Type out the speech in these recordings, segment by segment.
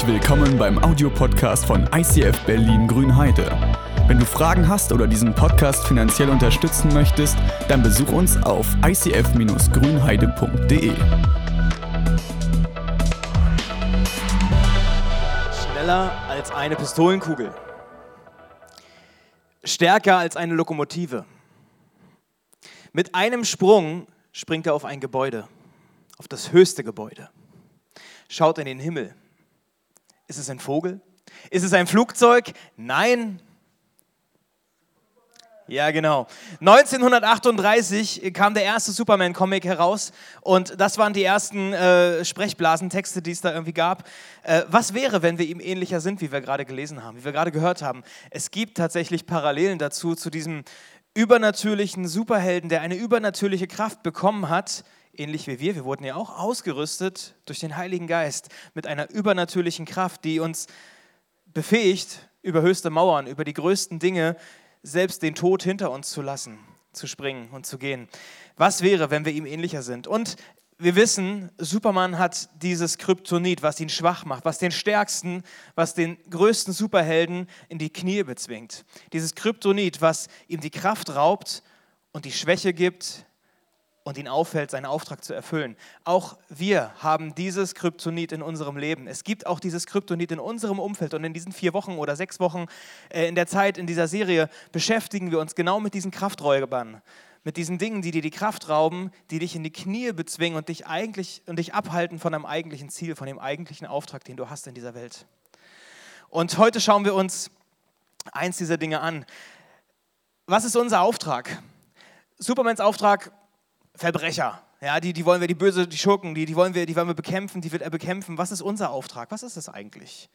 Herzlich willkommen beim Audiopodcast von ICF Berlin Grünheide. Wenn du Fragen hast oder diesen Podcast finanziell unterstützen möchtest, dann besuch uns auf icf-grünheide.de. Schneller als eine Pistolenkugel. Stärker als eine Lokomotive. Mit einem Sprung springt er auf ein Gebäude, auf das höchste Gebäude. Schaut in den Himmel. Ist es ein Vogel? Ist es ein Flugzeug? Nein. Ja, genau. 1938 kam der erste Superman-Comic heraus und das waren die ersten äh, Sprechblasentexte, die es da irgendwie gab. Äh, was wäre, wenn wir ihm ähnlicher sind, wie wir gerade gelesen haben, wie wir gerade gehört haben? Es gibt tatsächlich Parallelen dazu, zu diesem übernatürlichen Superhelden, der eine übernatürliche Kraft bekommen hat, ähnlich wie wir. Wir wurden ja auch ausgerüstet durch den Heiligen Geist mit einer übernatürlichen Kraft, die uns befähigt, über höchste Mauern, über die größten Dinge, selbst den Tod hinter uns zu lassen, zu springen und zu gehen. Was wäre, wenn wir ihm ähnlicher sind? Und wir wissen, Superman hat dieses Kryptonit, was ihn schwach macht, was den stärksten, was den größten Superhelden in die Knie bezwingt. Dieses Kryptonit, was ihm die Kraft raubt und die Schwäche gibt, und ihn auffällt, seinen Auftrag zu erfüllen. Auch wir haben dieses Kryptonit in unserem Leben. Es gibt auch dieses Kryptonit in unserem Umfeld und in diesen vier Wochen oder sechs Wochen äh, in der Zeit in dieser Serie beschäftigen wir uns genau mit diesen Krafträubern, mit diesen Dingen, die dir die Kraft rauben, die dich in die Knie bezwingen und dich eigentlich und dich abhalten von deinem eigentlichen Ziel, von dem eigentlichen Auftrag, den du hast in dieser Welt. Und heute schauen wir uns eins dieser Dinge an. Was ist unser Auftrag? Supermans Auftrag Verbrecher. Ja, die, die wollen wir, die Böse, die Schurken, die, die, wollen wir, die wollen wir bekämpfen, die wird er bekämpfen. Was ist unser Auftrag? Was ist das eigentlich?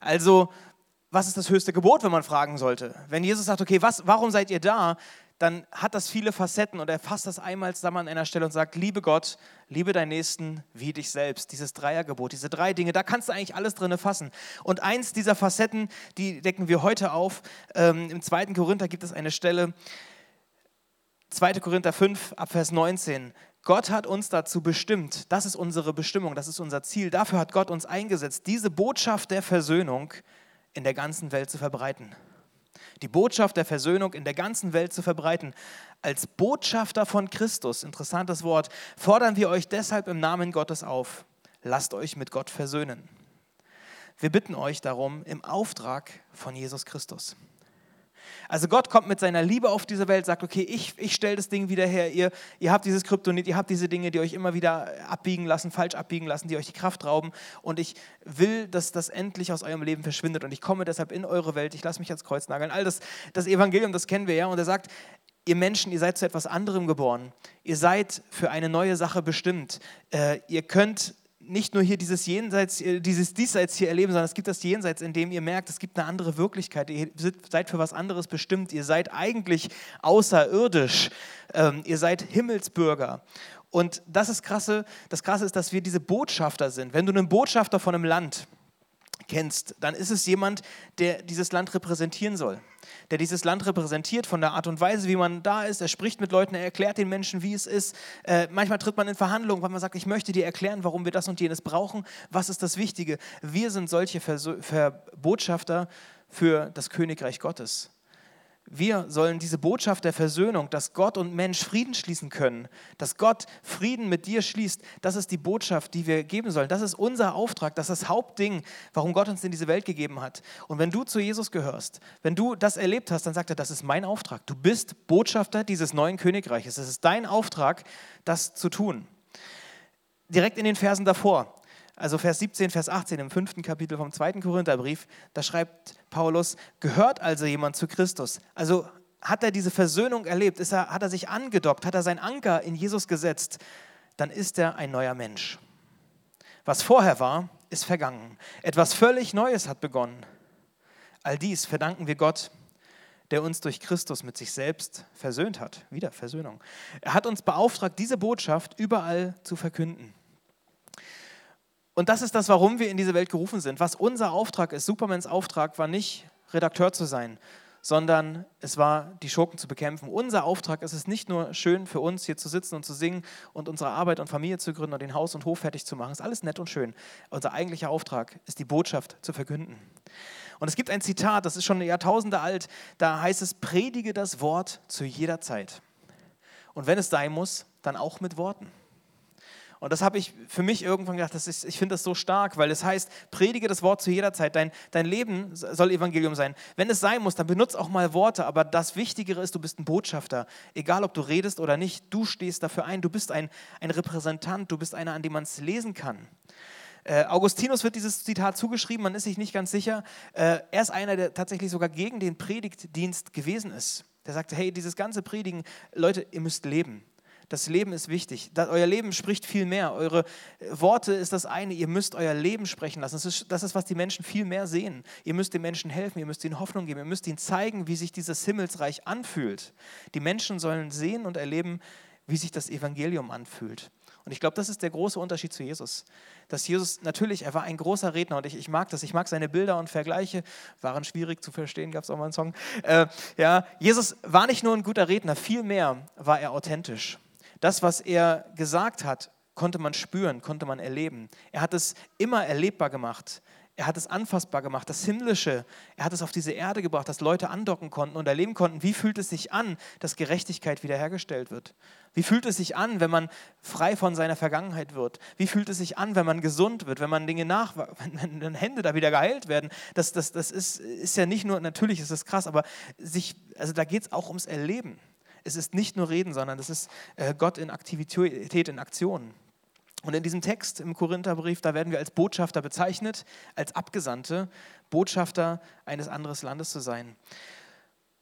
Also, was ist das höchste Gebot, wenn man fragen sollte? Wenn Jesus sagt, okay, was, warum seid ihr da? Dann hat das viele Facetten und er fasst das einmal zusammen an einer Stelle und sagt, liebe Gott, liebe deinen Nächsten wie dich selbst. Dieses Dreiergebot, diese drei Dinge, da kannst du eigentlich alles drin fassen. Und eins dieser Facetten, die decken wir heute auf. Ähm, Im zweiten Korinther gibt es eine Stelle, 2. Korinther 5, Abvers 19. Gott hat uns dazu bestimmt, das ist unsere Bestimmung, das ist unser Ziel, dafür hat Gott uns eingesetzt, diese Botschaft der Versöhnung in der ganzen Welt zu verbreiten. Die Botschaft der Versöhnung in der ganzen Welt zu verbreiten. Als Botschafter von Christus, interessantes Wort, fordern wir euch deshalb im Namen Gottes auf, lasst euch mit Gott versöhnen. Wir bitten euch darum im Auftrag von Jesus Christus. Also Gott kommt mit seiner Liebe auf diese Welt, sagt, okay, ich, ich stelle das Ding wieder her, ihr, ihr habt dieses Kryptonit, ihr habt diese Dinge, die euch immer wieder abbiegen lassen, falsch abbiegen lassen, die euch die Kraft rauben. Und ich will, dass das endlich aus eurem Leben verschwindet. Und ich komme deshalb in eure Welt, ich lasse mich ans Kreuz nageln. All das, das Evangelium, das kennen wir ja. Und er sagt, ihr Menschen, ihr seid zu etwas anderem geboren, ihr seid für eine neue Sache bestimmt, äh, ihr könnt nicht nur hier dieses Jenseits, äh, dieses Diesseits hier erleben, sondern es gibt das Jenseits, in dem ihr merkt, es gibt eine andere Wirklichkeit. Ihr seid für was anderes bestimmt. Ihr seid eigentlich außerirdisch. Ähm, ihr seid Himmelsbürger. Und das ist krasse. Das Krasse ist, dass wir diese Botschafter sind. Wenn du einen Botschafter von einem Land kennst, dann ist es jemand, der dieses Land repräsentieren soll der dieses Land repräsentiert, von der Art und Weise, wie man da ist. Er spricht mit Leuten, er erklärt den Menschen, wie es ist. Äh, manchmal tritt man in Verhandlungen, weil man sagt, ich möchte dir erklären, warum wir das und jenes brauchen. Was ist das Wichtige? Wir sind solche Botschafter für das Königreich Gottes. Wir sollen diese Botschaft der Versöhnung, dass Gott und Mensch Frieden schließen können, dass Gott Frieden mit dir schließt, das ist die Botschaft, die wir geben sollen. Das ist unser Auftrag, das ist das Hauptding, warum Gott uns in diese Welt gegeben hat. Und wenn du zu Jesus gehörst, wenn du das erlebt hast, dann sagt er, das ist mein Auftrag. Du bist Botschafter dieses neuen Königreiches. Es ist dein Auftrag, das zu tun. Direkt in den Versen davor, also Vers 17, Vers 18 im fünften Kapitel vom zweiten Korintherbrief, da schreibt Paulus, gehört also jemand zu Christus? Also hat er diese Versöhnung erlebt? Ist er, hat er sich angedockt? Hat er seinen Anker in Jesus gesetzt? Dann ist er ein neuer Mensch. Was vorher war, ist vergangen. Etwas völlig Neues hat begonnen. All dies verdanken wir Gott, der uns durch Christus mit sich selbst versöhnt hat. Wieder Versöhnung. Er hat uns beauftragt, diese Botschaft überall zu verkünden. Und das ist das, warum wir in diese Welt gerufen sind. Was unser Auftrag ist, Supermans Auftrag war nicht Redakteur zu sein, sondern es war, die Schurken zu bekämpfen. Unser Auftrag ist es nicht nur schön für uns, hier zu sitzen und zu singen und unsere Arbeit und Familie zu gründen und den Haus und Hof fertig zu machen. Ist alles nett und schön. Unser eigentlicher Auftrag ist, die Botschaft zu verkünden. Und es gibt ein Zitat, das ist schon Jahrtausende alt, da heißt es, predige das Wort zu jeder Zeit. Und wenn es sein muss, dann auch mit Worten. Und das habe ich für mich irgendwann gedacht, das ist, ich finde das so stark, weil es heißt, predige das Wort zu jeder Zeit. Dein, dein Leben soll Evangelium sein. Wenn es sein muss, dann benutze auch mal Worte, aber das Wichtigere ist, du bist ein Botschafter. Egal, ob du redest oder nicht, du stehst dafür ein. Du bist ein, ein Repräsentant, du bist einer, an dem man es lesen kann. Äh, Augustinus wird dieses Zitat zugeschrieben, man ist sich nicht ganz sicher. Äh, er ist einer, der tatsächlich sogar gegen den Predigtdienst gewesen ist. Der sagte, hey, dieses ganze Predigen, Leute, ihr müsst leben. Das Leben ist wichtig. Euer Leben spricht viel mehr. Eure äh, Worte ist das eine. Ihr müsst euer Leben sprechen lassen. Das ist, das ist, was die Menschen viel mehr sehen. Ihr müsst den Menschen helfen. Ihr müsst ihnen Hoffnung geben. Ihr müsst ihnen zeigen, wie sich dieses Himmelsreich anfühlt. Die Menschen sollen sehen und erleben, wie sich das Evangelium anfühlt. Und ich glaube, das ist der große Unterschied zu Jesus. Dass Jesus, natürlich, er war ein großer Redner und ich, ich mag das, ich mag seine Bilder und Vergleiche, waren schwierig zu verstehen, gab es auch mal einen Song. Äh, ja, Jesus war nicht nur ein guter Redner, vielmehr war er authentisch. Das, was er gesagt hat, konnte man spüren, konnte man erleben. Er hat es immer erlebbar gemacht. Er hat es anfassbar gemacht, das Himmlische. Er hat es auf diese Erde gebracht, dass Leute andocken konnten und erleben konnten, wie fühlt es sich an, dass Gerechtigkeit wiederhergestellt wird. Wie fühlt es sich an, wenn man frei von seiner Vergangenheit wird? Wie fühlt es sich an, wenn man gesund wird, wenn man Dinge nach, wenn Hände da wieder geheilt werden? Das, das, das ist, ist ja nicht nur, natürlich ist das krass, aber sich, also da geht es auch ums Erleben. Es ist nicht nur Reden, sondern es ist äh, Gott in Aktivität, in Aktionen. Und in diesem Text im Korintherbrief, da werden wir als Botschafter bezeichnet, als Abgesandte, Botschafter eines anderen Landes zu sein.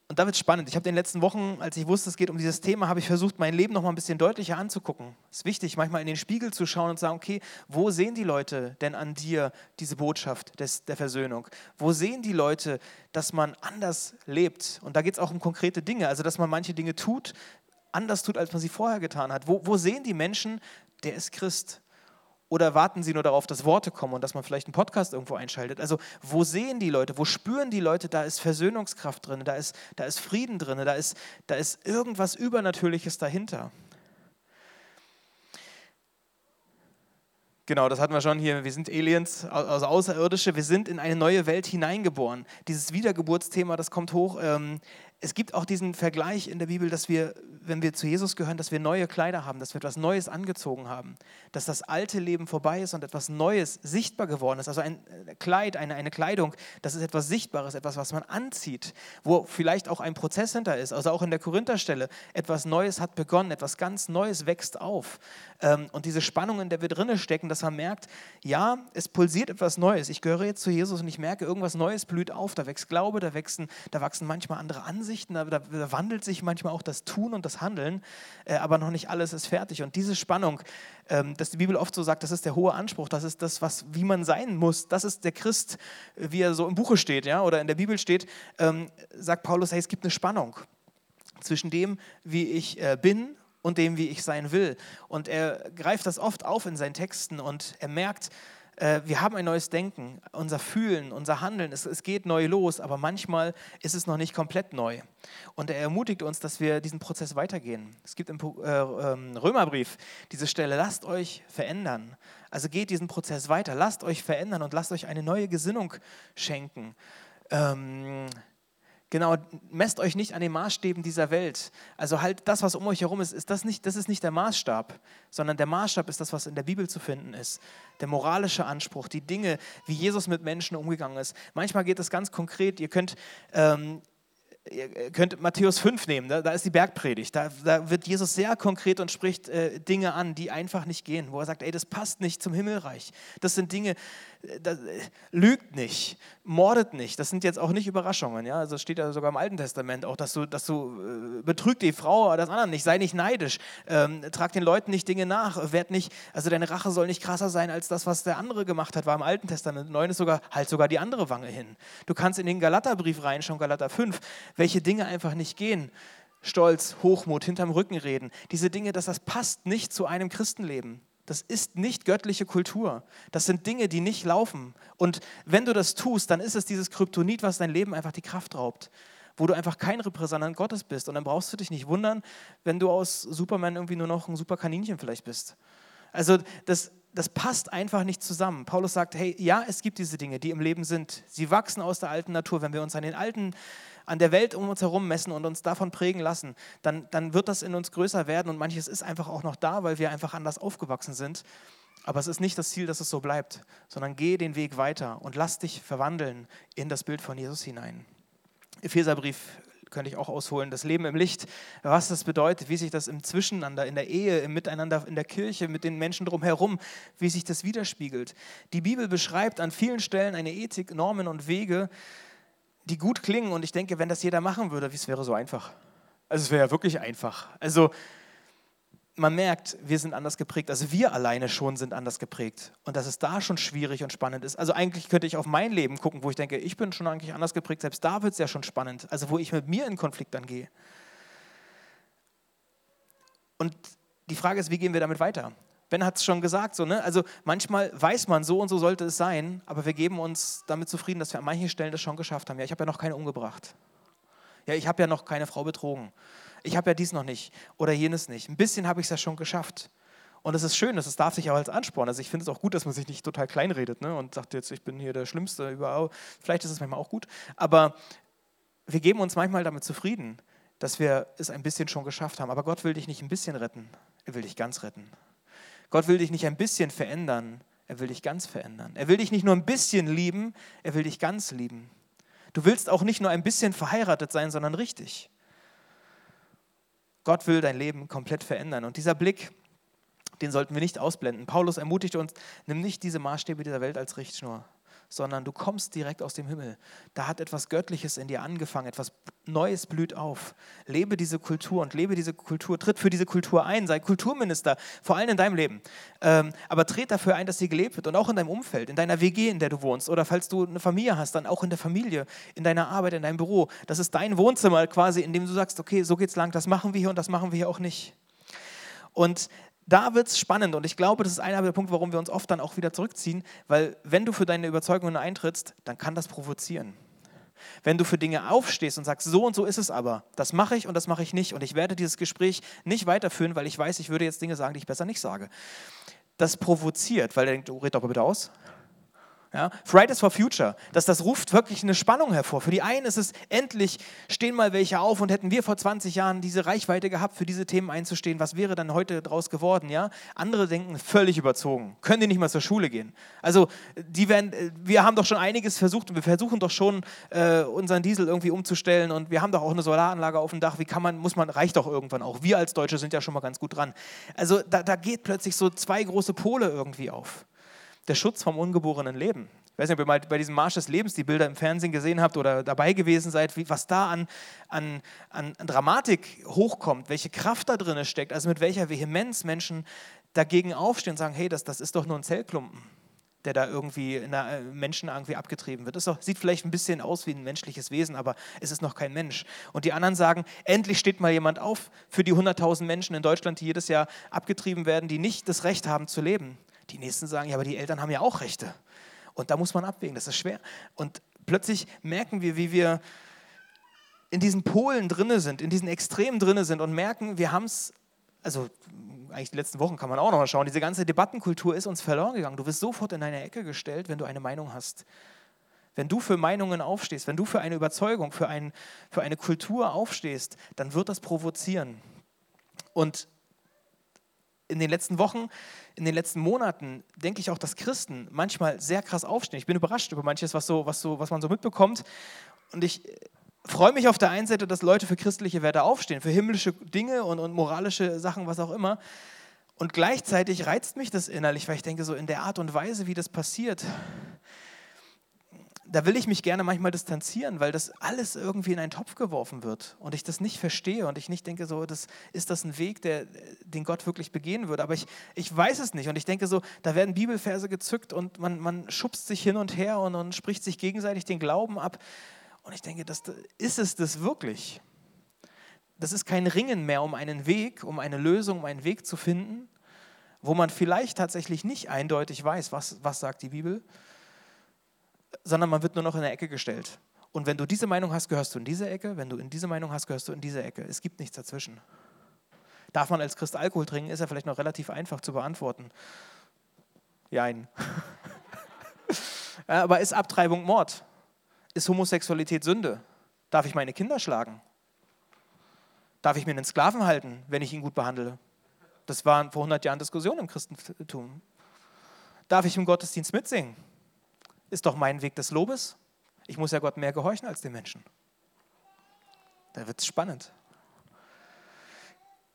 Und da wird es spannend. Ich habe in den letzten Wochen, als ich wusste, es geht um dieses Thema, habe ich versucht, mein Leben noch mal ein bisschen deutlicher anzugucken. Es ist wichtig, manchmal in den Spiegel zu schauen und zu sagen, okay, wo sehen die Leute denn an dir diese Botschaft des, der Versöhnung? Wo sehen die Leute, dass man anders lebt? Und da geht es auch um konkrete Dinge, also dass man manche Dinge tut, anders tut, als man sie vorher getan hat. Wo, wo sehen die Menschen, der ist Christ? Oder warten sie nur darauf, dass Worte kommen und dass man vielleicht einen Podcast irgendwo einschaltet? Also wo sehen die Leute, wo spüren die Leute, da ist Versöhnungskraft drin, da ist, da ist Frieden drin, da ist, da ist irgendwas Übernatürliches dahinter. Genau, das hatten wir schon hier. Wir sind Aliens, also Außerirdische. Wir sind in eine neue Welt hineingeboren. Dieses Wiedergeburtsthema, das kommt hoch. Ähm, es gibt auch diesen Vergleich in der Bibel, dass wir, wenn wir zu Jesus gehören, dass wir neue Kleider haben, dass wir etwas Neues angezogen haben, dass das alte Leben vorbei ist und etwas Neues sichtbar geworden ist. Also ein äh, Kleid, eine, eine Kleidung, das ist etwas Sichtbares, etwas, was man anzieht, wo vielleicht auch ein Prozess hinter ist. Also auch in der Korintherstelle, etwas Neues hat begonnen, etwas ganz Neues wächst auf. Ähm, und diese Spannung, in der wir drinnen stecken, dass man merkt, ja, es pulsiert etwas Neues. Ich gehöre jetzt zu Jesus und ich merke, irgendwas Neues blüht auf. Da wächst Glaube, da, wachsen, da wachsen manchmal andere Ansichten Ansichten, da, da, wandelt sich manchmal auch das Tun und das Handeln, äh, aber noch nicht alles ist fertig. Und diese Spannung, ähm, dass die Bibel oft so sagt, das ist der hohe Anspruch, das ist das, was, wie man sein muss, das ist der Christ, wie er so im Buche steht ja, oder in der Bibel steht, ähm, sagt Paulus, hey, es gibt eine Spannung zwischen dem, wie ich äh, bin und dem, wie ich sein will. Und er greift das oft auf in seinen Texten und er merkt, äh, wir haben ein neues Denken, unser Fühlen, unser Handeln, es, es, geht neu los, aber manchmal ist es noch nicht komplett neu. Und er ermutigt uns, dass wir diesen Prozess weitergehen. Es gibt im äh, ähm, Römerbrief diese Stelle, lasst euch verändern. Also geht diesen Prozess weiter, lasst euch verändern und lasst euch eine neue Gesinnung schenken. Ähm, Genau, messt euch nicht an den Maßstäben dieser Welt. Also halt das, was um euch herum ist, ist das, nicht, das ist nicht der Maßstab, sondern der Maßstab ist das, was in der Bibel zu finden ist. Der moralische Anspruch, die Dinge, wie Jesus mit Menschen umgegangen ist. Manchmal geht es ganz konkret. Ihr könnt ähm, ihr könnt Matthäus 5 nehmen, da, da ist die Bergpredigt. Da, da, wird Jesus sehr konkret und spricht äh, Dinge an, die einfach nicht gehen, wo er sagt, ey, das passt nicht zum Himmelreich. Das sind Dinge, äh, das, äh, lügt nicht, mordet nicht. Das sind jetzt auch nicht Überraschungen. Ja? Also steht ja sogar im Alten Testament auch, dass du, dass du äh, betrüg die Frau oder das andere nicht, sei nicht neidisch, ähm, trag den Leuten nicht Dinge nach, werd nicht, also deine Rache soll nicht krasser sein als das, was der andere gemacht hat, war im Alten Testament. Neun ist sogar, halt sogar die andere Wange hin. Du kannst in den Galaterbrief reinschauen, Galater 5, welche Dinge einfach nicht gehen. Stolz, Hochmut, hinterm Rücken reden. Diese Dinge, dass das passt nicht zu einem Christenleben. Das ist nicht göttliche Kultur. Das sind Dinge, die nicht laufen. Und wenn du das tust, dann ist es dieses Kryptonit, was dein Leben einfach die Kraft raubt. wo du einfach kein Repräsentant Gottes bist. Und dann brauchst du dich nicht wundern, wenn du aus Superman irgendwie nur noch ein Superkaninchen vielleicht bist. Also das, das passt einfach nicht zusammen. Paulus sagt, hey, ja, es gibt diese Dinge, die im Leben sind. Sie wachsen aus der alten Natur. Wenn wir uns an den alten, an der Welt um uns herum messen und uns davon prägen lassen, dann, dann wird das in uns größer werden und manches ist einfach auch noch da, weil wir einfach anders aufgewachsen sind. Aber es ist nicht das Ziel, dass es so bleibt, sondern geh den Weg weiter und lass dich verwandeln in das Bild von Jesus hinein. Epheserbrief könnte ich auch ausholen, das Leben im Licht, was das bedeutet, wie sich das im Zwischeneinander, in der Ehe, im Miteinander, in der Kirche, mit den Menschen drumherum, wie sich das widerspiegelt. Die Bibel beschreibt an vielen Stellen eine Ethik, Normen und Wege, die gut klingen und ich denke, wenn das jeder machen würde, es wäre so einfach. Also es wäre ja wirklich einfach. Also man merkt, wir sind anders geprägt. Also wir alleine schon sind anders geprägt. Und dass es da schon schwierig und spannend ist. Also eigentlich könnte ich auf mein Leben gucken, wo ich denke, ich bin schon eigentlich anders geprägt. Selbst da wird es ja schon spannend. Also wo ich mit mir in Konflikt dann gehe. Und die Frage ist, wie gehen wir damit weiter? Ben hat es schon gesagt, so, ne? also manchmal weiß man, so und so sollte es sein, aber wir geben uns damit zufrieden, dass wir an manchen Stellen das schon geschafft haben. Ja, ich habe ja noch keine umgebracht. Ja, ich habe ja noch keine Frau betrogen ich habe ja dies noch nicht oder jenes nicht. Ein bisschen habe ich es ja schon geschafft. Und es ist schön, das darf sich auch als Ansporn. Also ich finde es auch gut, dass man sich nicht total kleinredet ne? und sagt jetzt, ich bin hier der Schlimmste überall. Vielleicht ist es manchmal auch gut. Aber wir geben uns manchmal damit zufrieden, dass wir es ein bisschen schon geschafft haben. Aber Gott will dich nicht ein bisschen retten, er will dich ganz retten. Gott will dich nicht ein bisschen verändern, er will dich ganz verändern. Er will dich nicht nur ein bisschen lieben, er will dich ganz lieben. Du willst auch nicht nur ein bisschen verheiratet sein, sondern richtig. Gott will dein Leben komplett verändern. Und dieser Blick, den sollten wir nicht ausblenden. Paulus ermutigt uns, nimm nicht diese Maßstäbe dieser Welt als Richtschnur, sondern du kommst direkt aus dem Himmel. Da hat etwas Göttliches in dir angefangen, etwas Neues blüht auf. Lebe diese Kultur und lebe diese Kultur, tritt für diese Kultur ein, sei Kulturminister, vor allem in deinem Leben. Ähm, aber tritt dafür ein, dass sie gelebt wird und auch in deinem Umfeld, in deiner WG, in der du wohnst oder falls du eine Familie hast, dann auch in der Familie, in deiner Arbeit, in deinem Büro. Das ist dein Wohnzimmer quasi, in dem du sagst, okay, so geht's lang, das machen wir hier und das machen wir hier auch nicht. Und da wird es spannend und ich glaube, das ist einer der Punkte, warum wir uns oft dann auch wieder zurückziehen, weil wenn du für deine Überzeugungen eintrittst, dann kann das provozieren. Wenn du für Dinge aufstehst und sagst, so und so ist es aber, das mache ich und das mache ich nicht und ich werde dieses Gespräch nicht weiterführen, weil ich weiß, ich würde jetzt Dinge sagen, die ich besser nicht sage. Das provoziert, weil er denkt, oh, red doch mal bitte aus. Ja? Fridays for Future, dass das ruft wirklich eine Spannung hervor. Für die einen ist es endlich, stehen mal welche auf und hätten wir vor 20 Jahren diese Reichweite gehabt, für diese Themen einzustehen, was wäre dann heute draus geworden? Ja? Andere denken, völlig überzogen, können die nicht mal zur Schule gehen. Also die werden, wir haben doch schon einiges versucht und wir versuchen doch schon, äh, unseren Diesel irgendwie umzustellen und wir haben doch auch eine Solaranlage auf dem Dach. Wie kann man, muss man, reicht doch irgendwann auch. Wir als Deutsche sind ja schon mal ganz gut dran. Also da, da geht plötzlich so zwei große Pole irgendwie auf der Schutz vom ungeborenen Leben. Ich weiß nicht, ob ihr mal bei diesem Marsch des Lebens die Bilder im Fernsehen gesehen habt oder dabei gewesen seid, wie, was da an, an, an Dramatik hochkommt, welche Kraft da drin steckt, also mit welcher Vehemenz Menschen dagegen aufstehen und sagen, hey, das, das ist doch nur ein Zellklumpen, der da irgendwie in der äh, Menschen irgendwie abgetrieben wird. Das doch, sieht vielleicht ein bisschen aus wie ein menschliches Wesen, aber es ist noch kein Mensch. Und die anderen sagen, endlich steht mal jemand auf für die 100.000 Menschen in Deutschland, die jedes Jahr abgetrieben werden, die nicht das Recht haben zu leben. Die nächsten sagen, ja, aber die Eltern haben ja auch Rechte. Und da muss man abwägen, das ist schwer. Und plötzlich merken wir, wie wir in diesen Polen drinne sind, in diesen Extremen drinne sind und merken, wir haben es, also eigentlich die letzten Wochen kann man auch noch mal schauen, diese ganze Debattenkultur ist uns verloren gegangen. Du wirst sofort in deine Ecke gestellt, wenn du eine Meinung hast. Wenn du für Meinungen aufstehst, wenn du für eine Überzeugung, für, ein, für eine Kultur aufstehst, dann wird das provozieren. Und in den letzten Wochen, in den letzten Monaten denke ich auch, dass Christen manchmal sehr krass aufstehen. Ich bin überrascht über manches, was, so, was, so, was man so mitbekommt. Und ich freue mich auf der einen Seite, dass Leute für christliche Werte aufstehen, für himmlische Dinge und, und moralische Sachen, was auch immer. Und gleichzeitig reizt mich das innerlich, weil ich denke, so in der Art und Weise, wie das passiert, da will ich mich gerne manchmal distanzieren, weil das alles irgendwie in einen Topf geworfen wird und ich das nicht verstehe und ich nicht denke, so, das, ist das ein Weg, der, den Gott wirklich begehen würde. Aber ich, ich weiß es nicht und ich denke so, da werden Bibelverse gezückt und man, man schubst sich hin und her und, und spricht sich gegenseitig den Glauben ab. Und ich denke, das, ist es das wirklich? Das ist kein Ringen mehr um einen Weg, um eine Lösung, um einen Weg zu finden, wo man vielleicht tatsächlich nicht eindeutig weiß, was, was sagt die Bibel, sondern man wird nur noch in der Ecke gestellt. Und wenn du diese Meinung hast, gehörst du in diese Ecke. Wenn du in diese Meinung hast, gehörst du in diese Ecke. Es gibt nichts dazwischen. Darf man als Christ Alkohol trinken, ist ja vielleicht noch relativ einfach zu beantworten. Jein. Aber ist Abtreibung Mord? Ist Homosexualität Sünde? Darf ich meine Kinder schlagen? Darf ich mir einen Sklaven halten, wenn ich ihn gut behandle? Das waren vor 100 Jahren Diskussionen im Christentum. Darf ich im Gottesdienst mitsingen? Ist doch mein Weg des Lobes. Ich muss ja Gott mehr gehorchen als den Menschen. Da wird es spannend.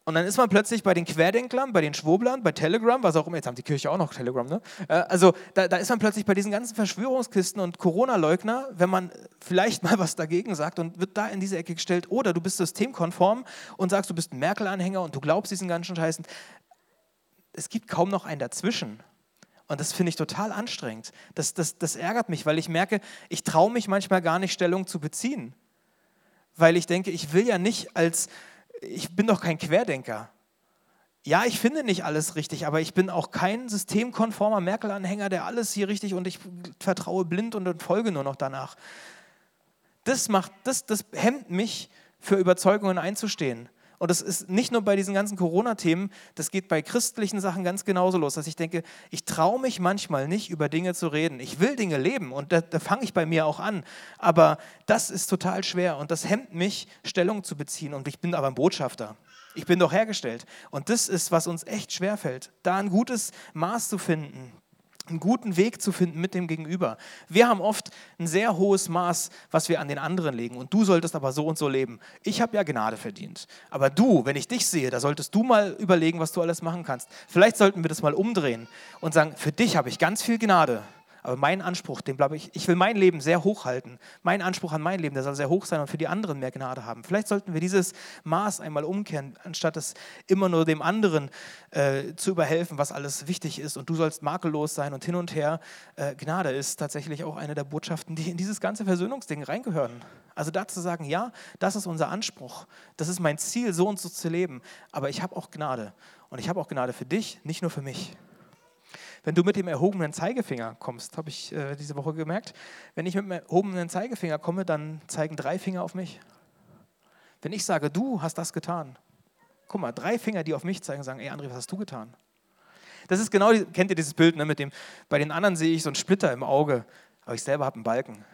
Und dann ist man plötzlich bei den Querdenklern, bei den Schwoblern, bei Telegram, was auch immer, jetzt haben die Kirche auch noch Telegram, ne? Äh, also da, da ist man plötzlich bei diesen ganzen Verschwörungskisten und Corona-Leugner, wenn man vielleicht mal was dagegen sagt und wird da in diese Ecke gestellt, oder du bist systemkonform und sagst, du bist ein Merkel-Anhänger und du glaubst diesen ganzen Scheißen. Es gibt kaum noch einen dazwischen. Und das finde ich total anstrengend. Das, das, das ärgert mich, weil ich merke, ich traue mich manchmal gar nicht, Stellung zu beziehen. Weil ich denke, ich will ja nicht als ich bin doch kein Querdenker. Ja, ich finde nicht alles richtig, aber ich bin auch kein systemkonformer Merkel-Anhänger, der alles hier richtig und ich vertraue blind und folge nur noch danach. Das, macht, das, das hemmt mich, für Überzeugungen einzustehen. Und das ist nicht nur bei diesen ganzen Corona-Themen, das geht bei christlichen Sachen ganz genauso los, dass ich denke, ich traue mich manchmal nicht, über Dinge zu reden. Ich will Dinge leben und da, da fange ich bei mir auch an. Aber das ist total schwer und das hemmt mich, Stellung zu beziehen. Und ich bin aber ein Botschafter. Ich bin doch hergestellt. Und das ist, was uns echt schwerfällt, da ein gutes Maß zu finden einen guten Weg zu finden mit dem Gegenüber. Wir haben oft ein sehr hohes Maß, was wir an den anderen legen. Und du solltest aber so und so leben. Ich habe ja Gnade verdient. Aber du, wenn ich dich sehe, da solltest du mal überlegen, was du alles machen kannst. Vielleicht sollten wir das mal umdrehen und sagen, für dich habe ich ganz viel Gnade. Aber mein Anspruch, den glaube ich, ich will mein Leben sehr hoch halten. Mein Anspruch an mein Leben, der soll sehr hoch sein und für die anderen mehr Gnade haben. Vielleicht sollten wir dieses Maß einmal umkehren, anstatt es immer nur dem anderen äh, zu überhelfen, was alles wichtig ist und du sollst makellos sein und hin und her. Äh, Gnade ist tatsächlich auch eine der Botschaften, die in dieses ganze Versöhnungsding reingehören. Also dazu zu sagen, ja, das ist unser Anspruch, das ist mein Ziel, so und so zu leben, aber ich habe auch Gnade. Und ich habe auch Gnade für dich, nicht nur für mich. Wenn du mit dem erhobenen Zeigefinger kommst, habe ich äh, diese Woche gemerkt, wenn ich mit dem erhobenen Zeigefinger komme, dann zeigen drei Finger auf mich. Wenn ich sage, du hast das getan, guck mal, drei Finger, die auf mich zeigen, sagen, ey André, was hast du getan? Das ist genau, kennt ihr dieses Bild, ne, mit dem, bei den anderen sehe ich so einen Splitter im Auge, aber ich selber habe einen Balken.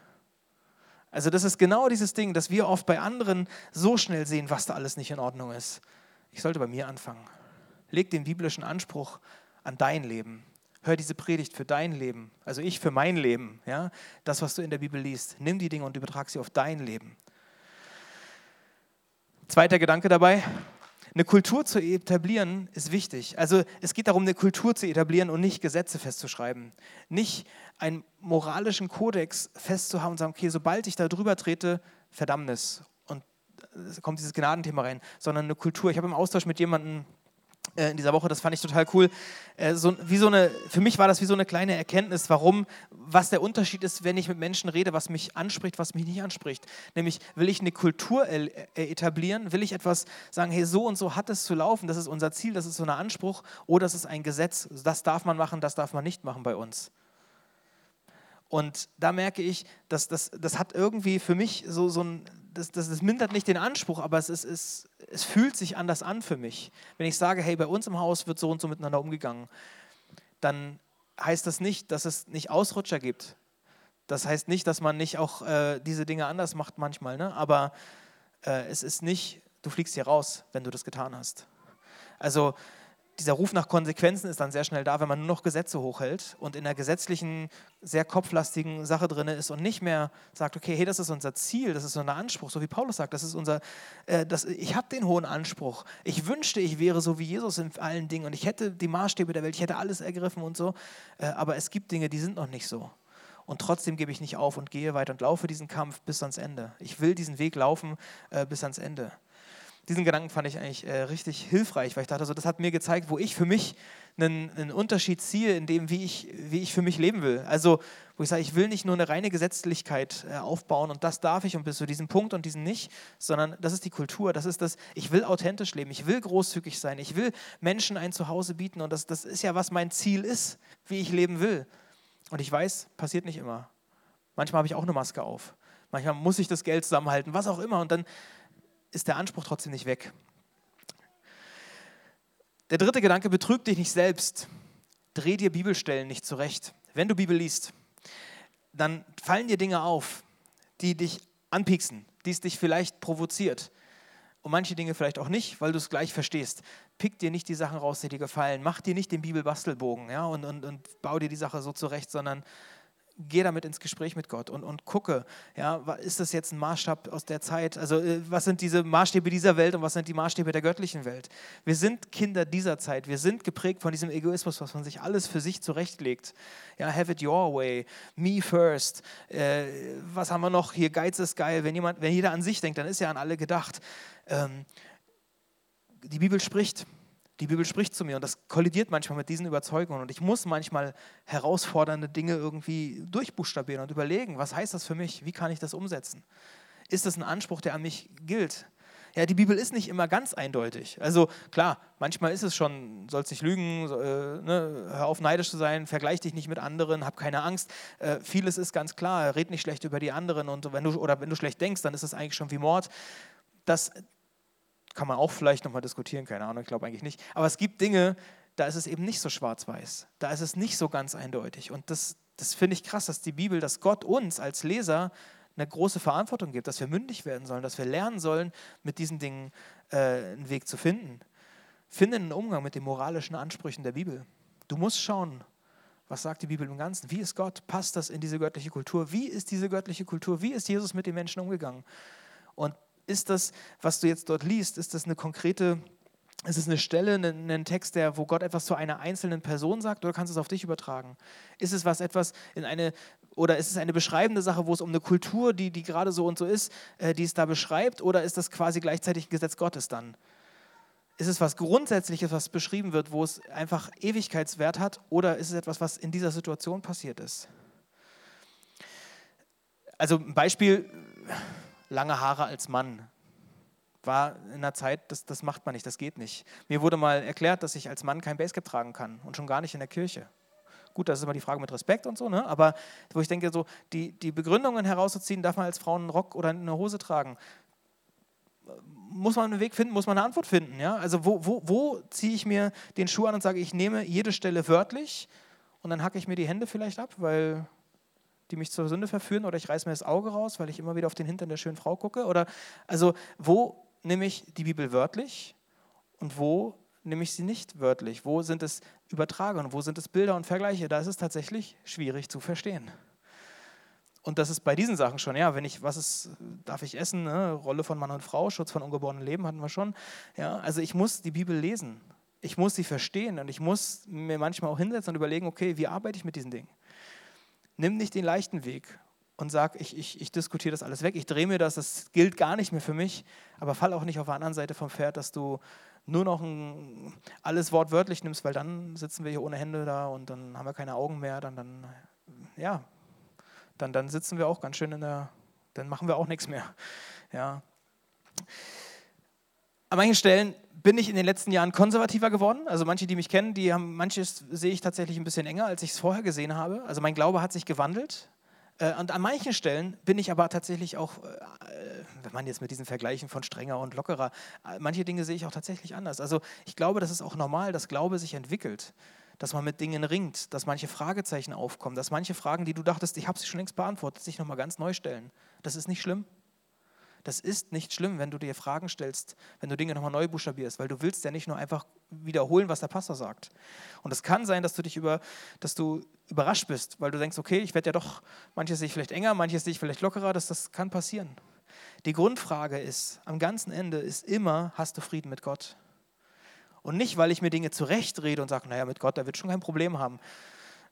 Also das ist genau dieses Ding, dass wir oft bei anderen so schnell sehen, was da alles nicht in Ordnung ist. Ich sollte bei mir anfangen. Leg den biblischen Anspruch an dein Leben hör diese Predigt für dein Leben, also ich für mein Leben, ja, das, was du in der Bibel liest. Nimm die Dinge und übertrag sie auf dein Leben. Zweiter Gedanke dabei, eine Kultur zu etablieren ist wichtig. Also es geht darum, eine Kultur zu etablieren und nicht Gesetze festzuschreiben. Nicht einen moralischen Kodex festzuhaben und sagen, okay, sobald ich da drüber trete, Verdammnis. Und es kommt dieses Gnadenthema rein, sondern eine Kultur. Ich habe im Austausch mit jemandem äh, in dieser Woche, das fand ich total cool. Äh, so, wie so eine, für mich war das wie so eine kleine Erkenntnis, warum, was der Unterschied ist, wenn ich mit Menschen rede, was mich anspricht, was mich nicht anspricht. Nämlich, will ich eine Kultur etablieren? Will ich etwas sagen, hey, so und so hat es zu laufen, das ist unser Ziel, das ist so ein Anspruch, oder das ist ein Gesetz, das darf man machen, das darf man nicht machen bei uns. Und da merke ich, dass das, das hat irgendwie für mich so, so ein, das, das, das mindert nicht den Anspruch, aber es, ist, es, es fühlt sich anders an für mich. Wenn ich sage, hey, bei uns im Haus wird so und so miteinander umgegangen, dann heißt das nicht, dass es nicht Ausrutscher gibt. Das heißt nicht, dass man nicht auch äh, diese Dinge anders macht manchmal, ne? aber äh, es ist nicht, du fliegst hier raus, wenn du das getan hast. Also dieser Ruf nach Konsequenzen ist dann sehr schnell da, wenn man nur noch Gesetze hochhält und in einer gesetzlichen, sehr kopflastigen Sache drin ist und nicht mehr sagt, okay, hey, das ist unser Ziel, das ist unser Anspruch, so wie Paulus sagt, das ist unser, äh, das, ich habe den hohen Anspruch. Ich wünschte, ich wäre so wie Jesus in allen Dingen und ich hätte die Maßstäbe der Welt, ich hätte alles ergriffen und so, äh, aber es gibt Dinge, die sind noch nicht so. Und trotzdem gebe ich nicht auf und gehe weiter und laufe diesen Kampf bis ans Ende. Ich will diesen Weg laufen äh, bis ans Ende diesen Gedanken fand ich eigentlich äh, richtig hilfreich, weil ich dachte, so, das hat mir gezeigt, wo ich für mich einen, einen, Unterschied ziehe, in dem, wie ich, wie ich für mich leben will. Also, wo ich sage, ich will nicht nur eine reine Gesetzlichkeit äh, aufbauen und das darf ich und bis zu diesem Punkt und diesen nicht, sondern das ist die Kultur, das ist das, ich will authentisch leben, ich will großzügig sein, ich will Menschen ein Zuhause bieten und das, das ist ja, was mein Ziel ist, wie ich leben will. Und ich weiß, passiert nicht immer. Manchmal habe ich auch eine Maske auf. manchmal muss ich das Geld zusammenhalten, was auch immer. Und dann ist der Anspruch trotzdem nicht weg. Der dritte Gedanke, betrüg dich nicht selbst. Dreh dir Bibelstellen nicht zurecht. Wenn du Bibel liest, dann fallen dir Dinge auf, die dich anpieksen, die es dich vielleicht provoziert. Und manche Dinge vielleicht auch nicht, weil du es gleich verstehst. Pick dir nicht die Sachen raus, die dir gefallen. Mach dir nicht den Bibelbastelbogen ja, und, und, und bau dir die Sache so zurecht, sondern geh damit ins Gespräch mit Gott und, und gucke, ja, ist das jetzt ein Maßstab aus der Zeit? Also äh, was sind diese Maßstäbe dieser Welt und was sind die Maßstäbe der göttlichen Welt? Wir sind Kinder dieser Zeit. Wir sind geprägt von diesem Egoismus, was man sich alles für sich zurechtlegt. Ja, have it your way, me first. Äh, was haben wir noch? Hier Geiz ist geil. Wenn jemand, wenn jeder an sich denkt, dann ist ja an alle gedacht. Ähm, die Bibel spricht die Bibel spricht zu mir und das kollidiert manchmal mit diesen Überzeugungen und ich muss manchmal herausfordernde Dinge irgendwie durchbuchstabieren und überlegen, was heißt das für mich? Wie kann ich das umsetzen? Ist das ein Anspruch, der an mich gilt? Ja, die Bibel ist nicht immer ganz eindeutig. Also klar, manchmal ist es schon, sollst nicht lügen, äh, ne, hör auf neidisch zu sein, vergleich dich nicht mit anderen, hab keine Angst. Äh, vieles ist ganz klar, red nicht schlecht über die anderen und wenn du, oder wenn du schlecht denkst, dann ist das eigentlich schon wie Mord. Das, kann man auch vielleicht nochmal diskutieren, keine Ahnung, ich glaube eigentlich nicht. Aber es gibt Dinge, da ist es eben nicht so schwarz-weiß. Da ist es nicht so ganz eindeutig. Und das, das finde ich krass, dass die Bibel, dass Gott uns als Leser eine große Verantwortung gibt, dass wir mündig werden sollen, dass wir lernen sollen, mit diesen Dingen äh, einen Weg zu finden. Finde einen Umgang mit den moralischen Ansprüchen der Bibel. Du musst schauen, was sagt die Bibel im Ganzen? Wie ist Gott? Passt das in diese göttliche Kultur? Wie ist diese göttliche Kultur? Wie ist Jesus mit den Menschen umgegangen? Und ist das, was du jetzt dort liest, ist das eine konkrete, ist es eine Stelle, ein Text, der, wo Gott etwas zu einer einzelnen Person sagt, oder kannst du es auf dich übertragen? Ist es was etwas in eine, oder ist es eine beschreibende Sache, wo es um eine Kultur, die, die gerade so und so ist, äh, die es da beschreibt, oder ist das quasi gleichzeitig ein Gesetz Gottes dann? Ist es was Grundsätzliches, was beschrieben wird, wo es einfach Ewigkeitswert hat, oder ist es etwas, was in dieser Situation passiert ist? Also ein Beispiel, lange Haare als Mann. War in der Zeit, das, das macht man nicht, das geht nicht. Mir wurde mal erklärt, dass ich als Mann kein Basecap tragen kann und schon gar nicht in der Kirche. Gut, das ist immer die Frage mit Respekt und so, ne? aber wo ich denke, so die, die Begründungen herauszuziehen, darf man als Frau einen Rock oder eine Hose tragen, muss man einen Weg finden, muss man eine Antwort finden. Ja? Also wo, wo, wo ziehe ich mir den Schuh an und sage, ich nehme jede Stelle wörtlich und dann hacke ich mir die Hände vielleicht ab, weil die mich zur Sünde verführen oder ich reiße mir das Auge raus, weil ich immer wieder auf den Hintern der schönen Frau gucke? Oder also wo nehme ich die Bibel wörtlich und wo nehme ich sie nicht wörtlich? Wo sind es Übertragungen? Wo sind es Bilder und Vergleiche? Da ist es tatsächlich schwierig zu verstehen. Und das ist bei diesen Sachen schon, ja, wenn ich, was ist, darf ich essen, ne? Rolle von Mann und Frau, Schutz von ungeborenen Leben hatten wir schon. Ja, also ich muss die Bibel lesen. Ich muss sie verstehen und ich muss mir manchmal auch hinsetzen und überlegen, okay, wie arbeite ich mit diesen Dingen? Nimm nicht den leichten Weg und sag, ich, ich, ich diskutiere das alles weg, ich drehe mir das, das gilt gar nicht mehr für mich, aber fall auch nicht auf der anderen Seite vom Pferd, dass du nur noch ein, alles wortwörtlich nimmst, weil dann sitzen wir hier ohne Hände da und dann haben wir keine Augen mehr, dann, dann ja, dann, dann sitzen wir auch ganz schön in der, dann machen wir auch nichts mehr. Ja. An manchen Stellen bin ich in den letzten Jahren konservativer geworden. Also manche, die mich kennen, die haben manches sehe ich tatsächlich ein bisschen enger, als ich es vorher gesehen habe. Also mein Glaube hat sich gewandelt. Äh, und an manchen Stellen bin ich aber tatsächlich auch, äh, wenn man jetzt mit diesen Vergleichen von strenger und lockerer, äh, manche Dinge sehe ich auch tatsächlich anders. Also ich glaube, das ist auch normal, dass Glaube sich entwickelt, dass man mit Dingen ringt, dass manche Fragezeichen aufkommen, dass manche Fragen, die du dachtest, ich habe sie schon längst beantwortet, sich nochmal ganz neu stellen. Das ist nicht schlimm. Das ist nicht schlimm, wenn du dir Fragen stellst, wenn du Dinge nochmal neu buchstabierst, weil du willst ja nicht nur einfach wiederholen, was der Pastor sagt. Und es kann sein, dass du dich über, dass du überrascht bist, weil du denkst, okay, ich werde ja doch, manches sehe ich vielleicht enger, manches sehe ich vielleicht lockerer, das, das kann passieren. Die Grundfrage ist, am ganzen Ende ist immer, hast du Frieden mit Gott? Und nicht, weil ich mir Dinge zurechtrede und sage, naja, mit Gott, der wird schon kein Problem haben,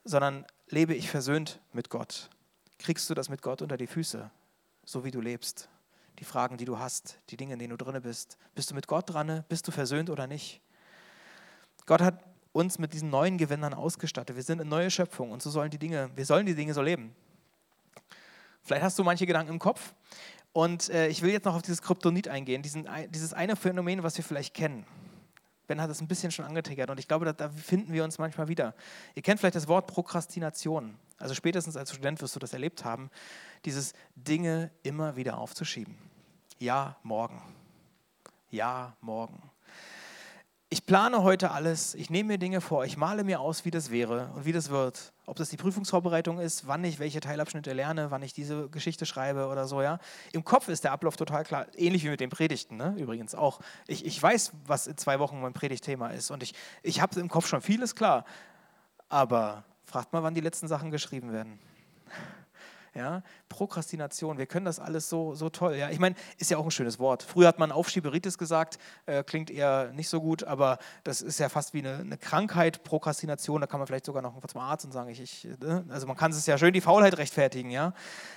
sondern lebe ich versöhnt mit Gott? Kriegst du das mit Gott unter die Füße, so wie du lebst? Die Fragen, die du hast, die Dinge, in denen du drin bist. Bist du mit Gott dran? Bist du versöhnt oder nicht? Gott hat uns mit diesen neuen Gewändern ausgestattet. Wir sind eine neue Schöpfung und so sollen die Dinge, wir sollen die Dinge so leben. Vielleicht hast du manche Gedanken im Kopf und äh, ich will jetzt noch auf dieses Kryptonit eingehen, diesen, dieses eine Phänomen, was wir vielleicht kennen. Ben hat das ein bisschen schon angetriggert und ich glaube, da, da, finden wir uns manchmal wieder. Ihr kennt vielleicht das Wort Prokrastination. Also spätestens als Student wirst du das erlebt haben, dieses Dinge immer wieder aufzuschieben. Ja, morgen. Ja, morgen ich plane heute alles, ich nehme mir Dinge vor, ich male mir aus, wie das wäre und wie das wird. Ob das die Prüfungsvorbereitung ist, wann ich welche Teilabschnitte lerne, wann ich diese Geschichte schreibe oder so, ja. Im Kopf ist der Ablauf total klar, ähnlich wie mit den Predigten, ne? übrigens auch. Ich, ich weiß, was in zwei Wochen mein Predigtthema ist und ich, ich habe im Kopf schon vieles klar. Aber fragt mal, wann die letzten Sachen geschrieben werden. Ja? Prokrastination, wir können das alles so, so toll. Ja? Ich meine, ist ja auch ein schönes Wort. Früher hat man Aufschieberitis gesagt, äh, klingt eher nicht so gut, aber das ist ja fast wie eine, eine, Krankheit, Prokrastination. Da kann man vielleicht sogar noch zum Arzt und sagen, ich, ich ne? also man kann es ja schön die Faulheit rechtfertigen. Ja?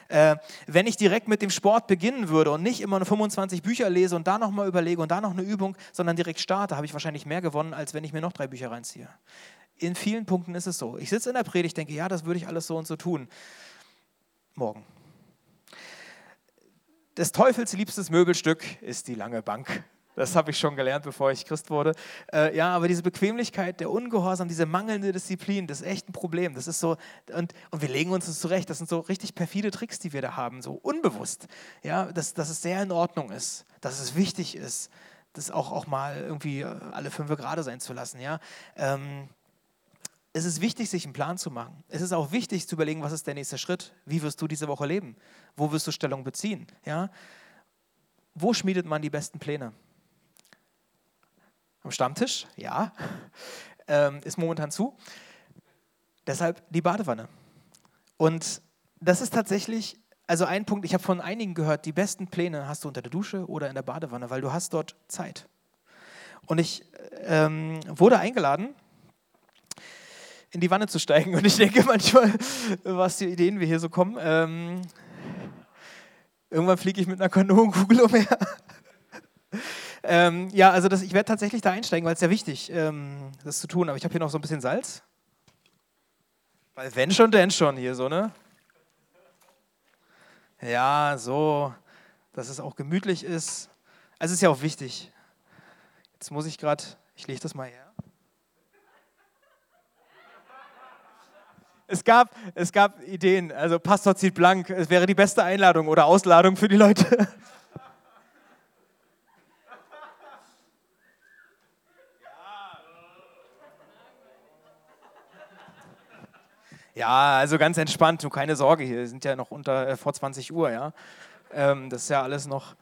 Äh, wenn ich direkt mit dem Sport beginnen würde und nicht immer nur 25 Bücher lese und da nochmal überlege und da noch eine Übung, sondern direkt starte, habe ich wahrscheinlich mehr gewonnen, als wenn ich mir noch drei Bücher reinziehe. In vielen Punkten ist es so. Ich sitze in der Predigt, denke, ja, das würde ich alles so und so tun morgen. Des Teufels liebstes Möbelstück ist die lange Bank. Das habe ich schon gelernt, bevor ich Christ wurde. Äh, ja, aber diese Bequemlichkeit, der Ungehorsam, diese mangelnde Disziplin, das ist echt ein Problem. Das ist so, und, und wir legen uns das zurecht. Das sind so richtig perfide Tricks, die wir da haben, so unbewusst. Ja, dass, dass es sehr in Ordnung ist, dass es wichtig ist, das auch, auch mal irgendwie alle fünf Grade sein zu lassen. Ja. Ähm, es ist wichtig, sich einen Plan zu machen. Es ist auch wichtig zu überlegen, was ist der nächste Schritt? Wie wirst du diese Woche leben? Wo wirst du Stellung beziehen? Ja? Wo schmiedet man die besten Pläne? Am Stammtisch? Ja. Ähm, ist momentan zu. Deshalb die Badewanne. Und das ist tatsächlich, also ein Punkt, ich habe von einigen gehört, die besten Pläne hast du unter der Dusche oder in der Badewanne, weil du hast dort Zeit. Und ich ähm, wurde eingeladen in die Wanne zu steigen. Und ich denke manchmal, was für Ideen wir hier so kommen. Ähm, irgendwann fliege ich mit einer Kanonenkugel umher. ähm, ja, also das, ich werde tatsächlich da einsteigen, weil es ja wichtig ähm, das zu tun. Aber ich habe hier noch so ein bisschen Salz. Weil wenn schon, denn schon hier so, ne? Ja, so, dass es auch gemütlich ist. Also es ist ja auch wichtig. Jetzt muss ich gerade, ich lege das mal her. Es gab, es gab Ideen, also Pastor zieht blank, es wäre die beste Einladung oder Ausladung für die Leute. Ja, also ganz entspannt, du keine Sorge, hier sind ja noch unter äh, vor 20 Uhr, ja. Ähm, das ist ja alles noch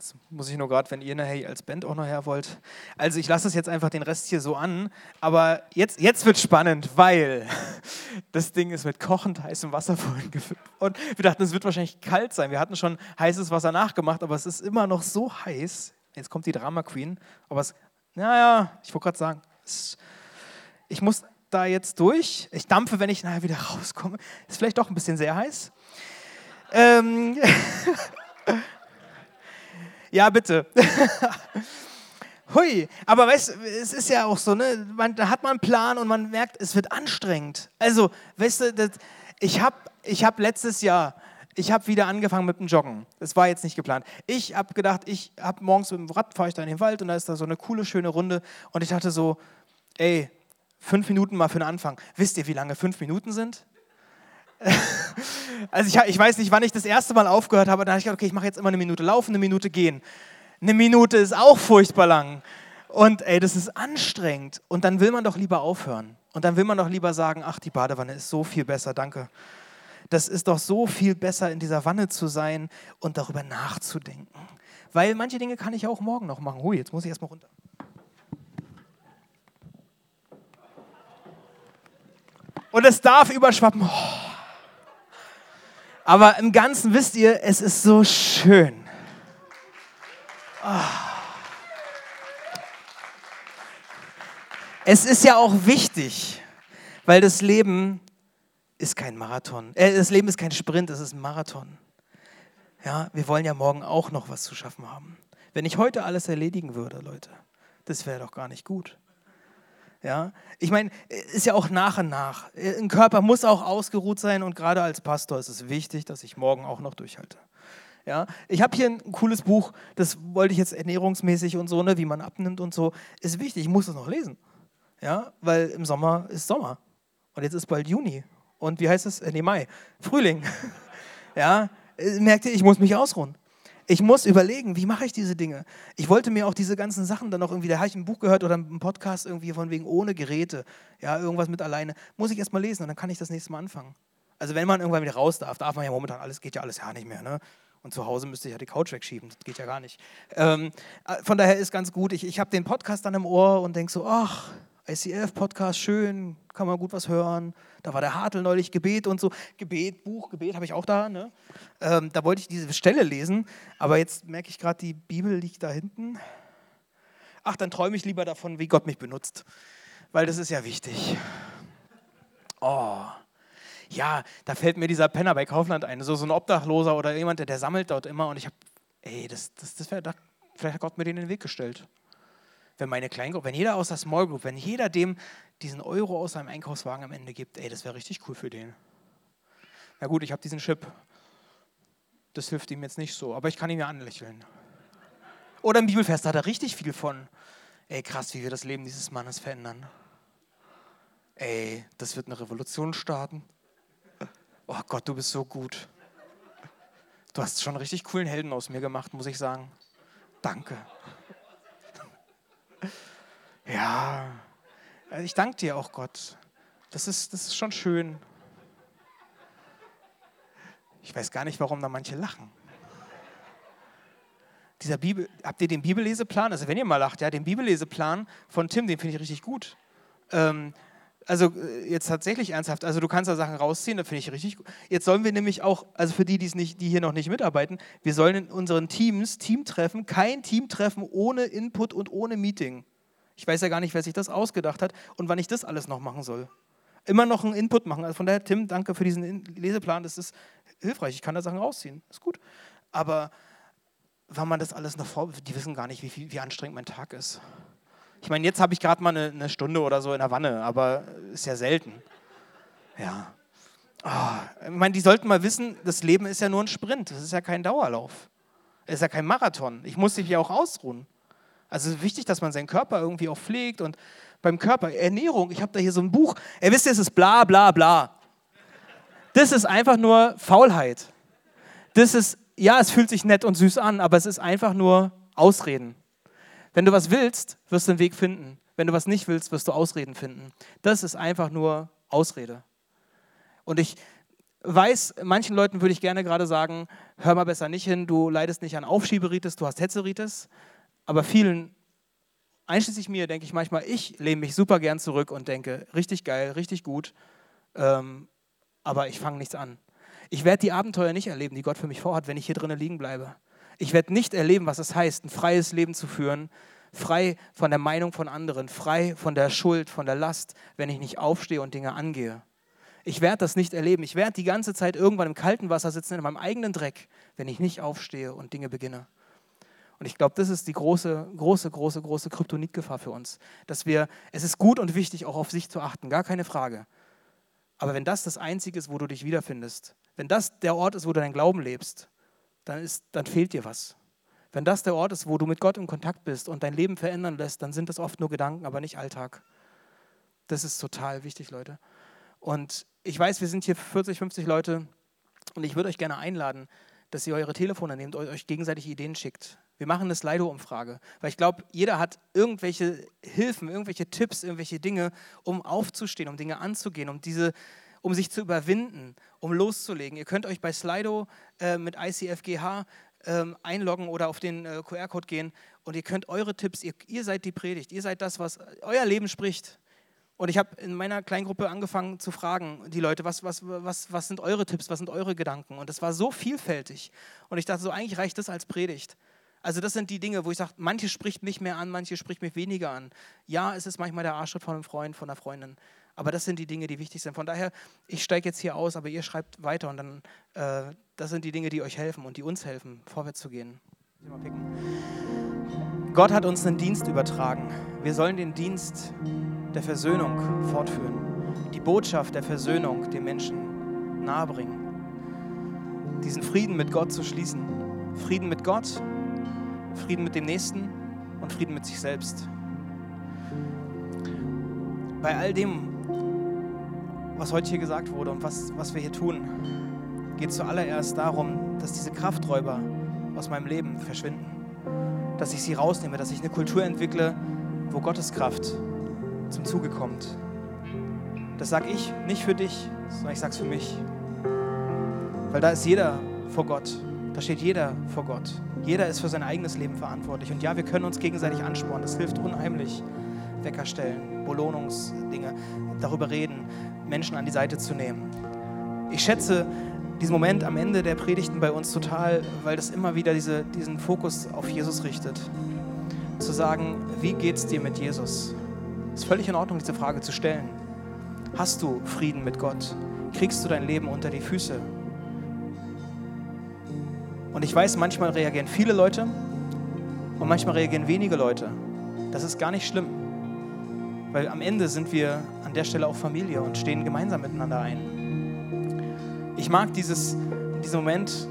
das muss ich nur gerade, wenn ihr nachher als Band auch noch her wollt. Also ich lasse das jetzt einfach den Rest hier so an. Aber jetzt, jetzt wird spannend, weil das Ding ist mit kochend heißem Wasser vorhin gefüllt. Und wir dachten, es wird wahrscheinlich kalt sein. Wir hatten schon heißes Wasser nachgemacht, aber es ist immer noch so heiß. Jetzt kommt die Drama Queen. Aber es, naja, ich wollte gerade sagen, es, ich muss da jetzt durch. Ich dampfe, wenn ich nachher wieder rauskomme. Ist vielleicht doch ein bisschen sehr heiß. Ähm, Ja, bitte. Hui, aber weißt es ist ja auch so, ne? Man, da hat man einen Plan und man merkt, es wird anstrengend. Also, weißt du, das, ich habe ich hab letztes Jahr, ich habe wieder angefangen mit dem Joggen. Das war jetzt nicht geplant. Ich habe gedacht, ich habe morgens mit dem Rad, fahre ich da in den Wald und da ist da so eine coole, schöne Runde. Und ich dachte so, ey, fünf Minuten mal für den Anfang. Wisst ihr, wie lange fünf Minuten sind? also ich, ich, weiß nicht, wann ich das erste Mal aufgehört habe, da habe ich gedacht, okay, ich mache jetzt immer eine Minute laufen, eine Minute gehen. Eine Minute ist auch furchtbar lang. Und ey, das ist anstrengend. Und dann will man doch lieber aufhören. Und dann will man doch lieber sagen, ach, die Badewanne ist so viel besser, danke. Das ist doch so viel besser, in dieser Wanne zu sein und darüber nachzudenken. Weil manche Dinge kann ich auch morgen noch machen. Hui, jetzt muss ich erstmal runter. Und es darf überschwappen. Oh. Aber im Ganzen wisst ihr, es ist so schön. Oh. Es ist ja auch wichtig, weil das Leben ist kein Marathon. Äh, das Leben ist kein Sprint, es ist ein Marathon. Ja, wir wollen ja morgen auch noch was zu schaffen haben. Wenn ich heute alles erledigen würde, Leute, das wäre doch gar nicht gut. Ja? Ich meine, ist ja auch nach und nach. Ein Körper muss auch ausgeruht sein und gerade als Pastor ist es wichtig, dass ich morgen auch noch durchhalte. Ja, ich habe hier ein cooles Buch, das wollte ich jetzt ernährungsmäßig und so, ne, wie man abnimmt und so. Ist wichtig, ich muss das noch lesen. Ja, weil im Sommer ist Sommer. Und jetzt ist bald Juni. Und wie heißt es? Äh, nee, Mai. Frühling. ja, äh, merkt ihr, ich muss mich ausruhen. Ich muss überlegen, wie mache ich diese Dinge. Ich wollte mir auch diese ganzen Sachen dann noch irgendwie, da habe ich ein Buch gehört oder einen Podcast irgendwie von wegen ohne Geräte, ja, irgendwas mit alleine. Muss ich erst mal lesen und dann kann ich das nächste Mal anfangen. Also wenn man irgendwann wieder raus darf, darf man ja momentan alles, geht ja alles ja nicht mehr, ne? Und zu Hause müsste ich ja die Couch wegschieben, das geht ja gar nicht. Ähm, äh, von daher ist ganz gut, ich, ich habe den Podcast dann im Ohr und denke so, ach, ICF-Podcast, schön, kann man gut was hören. Da war der Hartl neulich, Gebet und so. Gebet, Buch, Gebet habe ich auch da. Ne? Ähm, da wollte ich diese Stelle lesen, aber jetzt merke ich gerade, die Bibel liegt da hinten. Ach, dann träume ich lieber davon, wie Gott mich benutzt, weil das ist ja wichtig. Oh, ja, da fällt mir dieser Penner bei Kaufland ein, so, so ein Obdachloser oder jemand, der, der sammelt dort immer und ich habe, ey, das, das, das wäre, vielleicht hat Gott mir den in den Weg gestellt wenn meine Kleingruppe, wenn jeder aus der Small Group, wenn jeder dem diesen Euro aus seinem Einkaufswagen am Ende gibt, ey, das wäre richtig cool für den. Na gut, ich habe diesen Chip. Das hilft ihm jetzt nicht so, aber ich kann ihn ja anlächeln. Oder im Bibelfest hat er richtig viel von. Ey, krass, wie wir das Leben dieses Mannes verändern. Ey, das wird eine Revolution starten. Oh Gott, du bist so gut. Du hast schon einen richtig coolen Helden aus mir gemacht, muss ich sagen. Danke. Ja, ich danke dir auch, Gott. Das ist, das ist schon schön. Ich weiß gar nicht, warum da manche lachen. Dieser Bibel, habt ihr den Bibelleseplan? Also wenn ihr mal lacht, ja, den Bibelleseplan von Tim, den finde ich richtig gut. Ähm, also äh, jetzt tatsächlich ernsthaft, also du kannst da Sachen rausziehen, das finde ich richtig gut. Jetzt sollen wir nämlich auch, also für die, die nicht, die hier noch nicht mitarbeiten, wir sollen in unseren Teams Teamtreffen, kein Teamtreffen ohne Input und ohne Meeting. Ich weiß ja gar nicht, wer sich das ausgedacht hat und wann ich das alles noch machen soll. Immer noch einen Input machen. Also von daher, Tim, danke für diesen Leseplan. Das ist hilfreich. Ich kann da Sachen rausziehen. Ist gut. Aber wann man das alles noch vor, die wissen gar nicht, wie, wie anstrengend mein Tag ist. Ich meine, jetzt habe ich gerade mal eine, eine, Stunde oder so in der Wanne, aber ist ja selten. Ja. Oh, ich meine, die sollten mal wissen, das Leben ist ja nur ein Sprint. Das ist ja kein Dauerlauf. Es ist ja kein Marathon. Ich muss mich ja auch ausruhen. Also es ist wichtig, dass man seinen Körper irgendwie auch pflegt und beim Körper, Ernährung, ich habe da hier so ein Buch, ihr wisst, es ist bla bla bla. Das ist einfach nur Faulheit. Das ist, ja, es fühlt sich nett und süß an, aber es ist einfach nur Ausreden. Wenn du was willst, wirst du einen Weg finden. Wenn du was nicht willst, wirst du Ausreden finden. Das ist einfach nur Ausrede. Und ich weiß, manchen Leuten würde ich gerne gerade sagen, hör mal besser nicht hin, du leidest nicht an Aufschieberitis, du hast Hetzeritis. Aber vielen, einschließlich mir, denke ich manchmal, ich lehne mich super gern zurück und denke, richtig geil, richtig gut, ähm, aber ich fange nichts an. Ich werde die Abenteuer nicht erleben, die Gott für mich vorhat, wenn ich hier drinnen liegen bleibe. Ich werde nicht erleben, was es heißt, ein freies Leben zu führen, frei von der Meinung von anderen, frei von der Schuld, von der Last, wenn ich nicht aufstehe und Dinge angehe. Ich werde das nicht erleben. Ich werde die ganze Zeit irgendwann im kalten Wasser sitzen, in meinem eigenen Dreck, wenn ich nicht aufstehe und Dinge beginne. Und ich glaube, das ist die große, große, große, große Kryptonitgefahr für uns. Dass wir, es ist gut und wichtig, auch auf sich zu achten, gar keine Frage. Aber wenn das das Einzige ist, wo du dich wiederfindest, wenn das der Ort ist, wo du deinen Glauben lebst, dann, ist, dann fehlt dir was. Wenn das der Ort ist, wo du mit Gott in Kontakt bist und dein Leben verändern lässt, dann sind das oft nur Gedanken, aber nicht Alltag. Das ist total wichtig, Leute. Und ich weiß, wir sind hier 40, 50 Leute und ich würde euch gerne einladen, dass ihr eure Telefone nehmt und euch gegenseitig Ideen schickt. Wir machen eine Slido-Umfrage, weil ich glaube, jeder hat irgendwelche Hilfen, irgendwelche Tipps, irgendwelche Dinge, um aufzustehen, um Dinge anzugehen, um diese, um sich zu überwinden, um loszulegen. Ihr könnt euch bei Slido äh, mit ICFGH äh, einloggen oder auf den äh, QR-Code gehen und ihr könnt eure Tipps, ihr, ihr seid die Predigt, ihr seid das, was euer Leben spricht. Und ich habe in meiner Kleingruppe angefangen zu fragen, die Leute, was, was, was, was sind eure Tipps, was sind eure Gedanken? Und das war so vielfältig. Und ich dachte so, eigentlich reicht das als Predigt. Also das sind die Dinge, wo ich sage, manche spricht mich mehr an, manche spricht mich weniger an. Ja, es ist manchmal der Arschtritt von einem Freund, von einer Freundin. Aber das sind die Dinge, die wichtig sind. Von daher, ich steige jetzt hier aus, aber ihr schreibt weiter und dann, äh, das sind die Dinge, die euch helfen und die uns helfen, vorwärts zu gehen. Gott hat uns einen Dienst übertragen. Wir sollen den Dienst der Versöhnung fortführen. Die Botschaft der Versöhnung den Menschen nahebringen. Diesen Frieden mit Gott zu schließen Frieden mit Gott, Frieden mit dem Nächsten und Frieden mit sich selbst. Bei all dem, was heute hier gesagt wurde und was, was wir hier tun, geht zuallererst darum, dass diese Krafträuber aus meinem Leben verschwinden. Dass ich sie rausnehme, dass ich eine Kultur entwickle, wo Gottes Kraft zum Zuge kommt. Das sage ich nicht für dich, sondern ich sage es für mich. Weil da ist jeder vor Gott. Da steht jeder vor Gott. Jeder ist für sein eigenes Leben verantwortlich. Und ja, wir können uns gegenseitig anspornen. Das hilft unheimlich. Wecker stellen, Belohnungsdinge, darüber reden, Menschen an die Seite zu nehmen. Ich schätze diesen Moment am Ende der Predigten bei uns total, weil das immer wieder diese, diesen Fokus auf Jesus richtet. Zu sagen, wie geht es dir mit Jesus? Es ist völlig in Ordnung, diese Frage zu stellen. Hast du Frieden mit Gott? Kriegst du dein Leben unter die Füße? Und ich weiß, manchmal reagieren viele Leute und manchmal reagieren wenige Leute. Das ist gar nicht schlimm, weil am Ende sind wir an der Stelle auch Familie und stehen gemeinsam miteinander ein. Ich mag dieses, diesen Moment,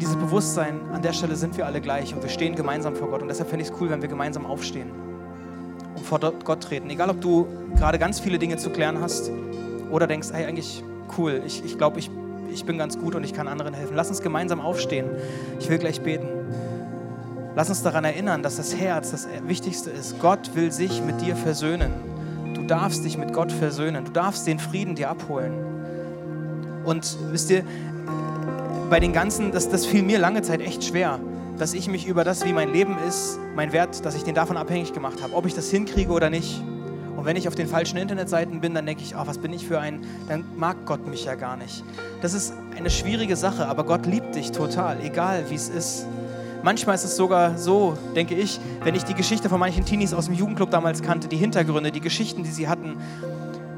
dieses Bewusstsein, an der Stelle sind wir alle gleich und wir stehen gemeinsam vor Gott. Und deshalb finde ich es cool, wenn wir gemeinsam aufstehen und vor Gott treten. Egal, ob du gerade ganz viele Dinge zu klären hast oder denkst, hey, eigentlich cool, ich, ich glaube, ich ich bin ganz gut und ich kann anderen helfen. Lass uns gemeinsam aufstehen. Ich will gleich beten. Lass uns daran erinnern, dass das Herz das Wichtigste ist. Gott will sich mit dir versöhnen. Du darfst dich mit Gott versöhnen. Du darfst den Frieden dir abholen. Und wisst ihr, bei den ganzen, das, das fiel mir lange Zeit echt schwer, dass ich mich über das, wie mein Leben ist, mein Wert, dass ich den davon abhängig gemacht habe, ob ich das hinkriege oder nicht. Und wenn ich auf den falschen Internetseiten bin, dann denke ich, oh, was bin ich für ein, dann mag Gott mich ja gar nicht. Das ist eine schwierige Sache, aber Gott liebt dich total, egal wie es ist. Manchmal ist es sogar so, denke ich, wenn ich die Geschichte von manchen Teenies aus dem Jugendclub damals kannte, die Hintergründe, die Geschichten, die sie hatten,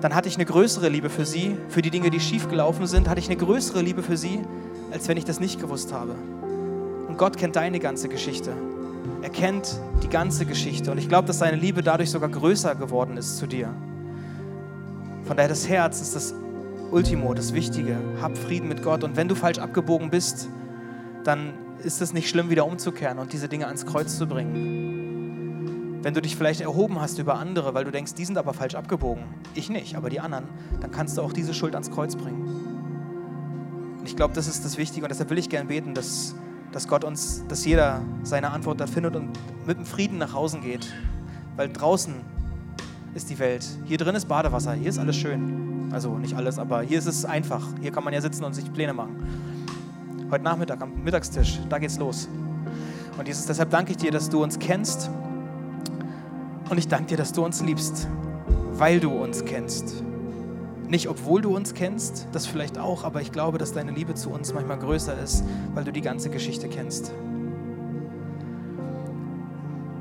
dann hatte ich eine größere Liebe für sie, für die Dinge, die schiefgelaufen sind, hatte ich eine größere Liebe für sie, als wenn ich das nicht gewusst habe. Und Gott kennt deine ganze Geschichte. Er kennt die ganze Geschichte und ich glaube, dass seine Liebe dadurch sogar größer geworden ist zu dir. Von daher das Herz ist das Ultimo, das Wichtige. Hab Frieden mit Gott und wenn du falsch abgebogen bist, dann ist es nicht schlimm, wieder umzukehren und diese Dinge ans Kreuz zu bringen. Wenn du dich vielleicht erhoben hast über andere, weil du denkst, die sind aber falsch abgebogen, ich nicht, aber die anderen, dann kannst du auch diese Schuld ans Kreuz bringen. Und ich glaube, das ist das Wichtige und deshalb will ich gern beten, dass dass Gott uns, dass jeder seine Antwort da findet und mit dem Frieden nach Hause geht. Weil draußen ist die Welt. Hier drin ist Badewasser, hier ist alles schön. Also nicht alles, aber hier ist es einfach. Hier kann man ja sitzen und sich Pläne machen. Heute Nachmittag am Mittagstisch, da geht's los. Und Jesus, deshalb danke ich dir, dass du uns kennst. Und ich danke dir, dass du uns liebst, weil du uns kennst. Nicht, obwohl du uns kennst, das vielleicht auch, aber ich glaube, dass deine Liebe zu uns manchmal größer ist, weil du die ganze Geschichte kennst.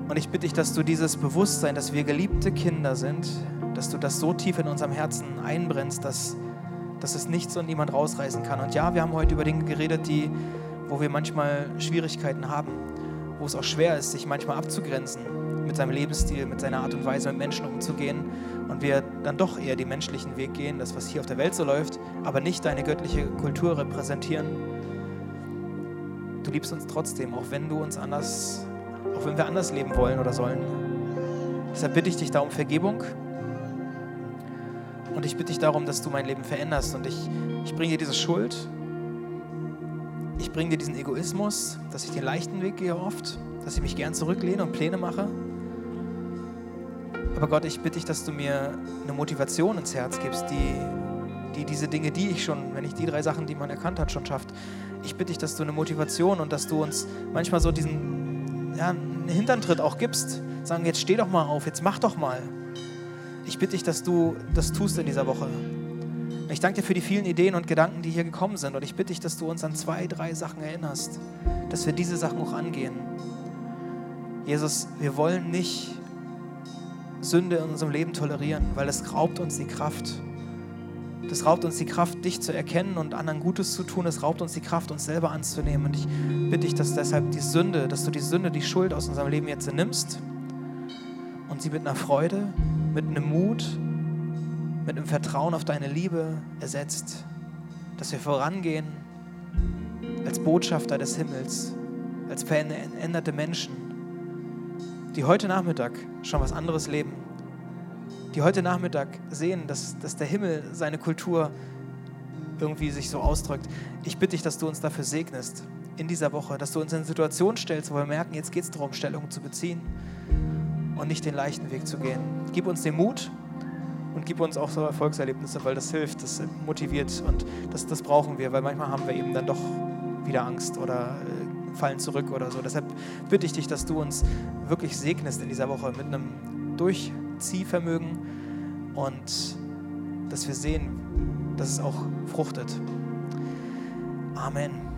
Und ich bitte dich, dass du dieses Bewusstsein, dass wir geliebte Kinder sind, dass du das so tief in unserem Herzen einbrennst, dass, dass es nichts und niemand rausreißen kann. Und ja, wir haben heute über Dinge geredet, die, wo wir manchmal Schwierigkeiten haben, wo es auch schwer ist, sich manchmal abzugrenzen mit seinem Lebensstil, mit seiner Art und Weise mit Menschen umzugehen und wir dann doch eher den menschlichen Weg gehen, das, was hier auf der Welt so läuft, aber nicht deine göttliche Kultur repräsentieren. Du liebst uns trotzdem, auch wenn du uns anders, auch wenn wir anders leben wollen oder sollen. Deshalb bitte ich dich da um Vergebung und ich bitte dich darum, dass du mein Leben veränderst und ich, ich bringe dir diese Schuld, ich bringe dir diesen Egoismus, dass ich den leichten Weg gehe oft, dass ich mich gern zurücklehne und Pläne mache aber Gott, ich bitte dich, dass du mir eine Motivation ins Herz gibst, die, die diese Dinge, die ich schon, wenn ich die drei Sachen, die man erkannt hat, schon schafft. Ich bitte dich, dass du eine Motivation und dass du uns manchmal so diesen ja, einen Hinterntritt auch gibst. Sagen, jetzt steh doch mal auf, jetzt mach doch mal. Ich bitte dich, dass du das tust in dieser Woche. Ich danke dir für die vielen Ideen und Gedanken, die hier gekommen sind. Und ich bitte dich, dass du uns an zwei, drei Sachen erinnerst, dass wir diese Sachen auch angehen. Jesus, wir wollen nicht Sünde in unserem Leben tolerieren, weil es raubt uns die Kraft. Das raubt uns die Kraft, dich zu erkennen und anderen Gutes zu tun. Es raubt uns die Kraft, uns selber anzunehmen. Und ich bitte dich, dass deshalb die Sünde, dass du die Sünde, die Schuld aus unserem Leben jetzt nimmst und sie mit einer Freude, mit einem Mut, mit einem Vertrauen auf deine Liebe ersetzt. Dass wir vorangehen als Botschafter des Himmels, als veränderte Menschen, die heute Nachmittag schon was anderes leben, die heute Nachmittag sehen, dass, dass der Himmel seine Kultur irgendwie sich so ausdrückt. Ich bitte dich, dass du uns dafür segnest in dieser Woche, dass du uns in eine Situation stellst, wo wir merken, jetzt geht es darum, Stellung zu beziehen und nicht den leichten Weg zu gehen. Gib uns den Mut und gib uns auch so Erfolgserlebnisse, weil das hilft, das motiviert und das, das brauchen wir, weil manchmal haben wir eben dann doch wieder Angst oder äh, fallen zurück oder so. Deshalb bitte ich dich, dass du uns wirklich segnest in dieser Woche mit einem Durchziehvermögen und dass wir sehen, dass es auch fruchtet. Amen.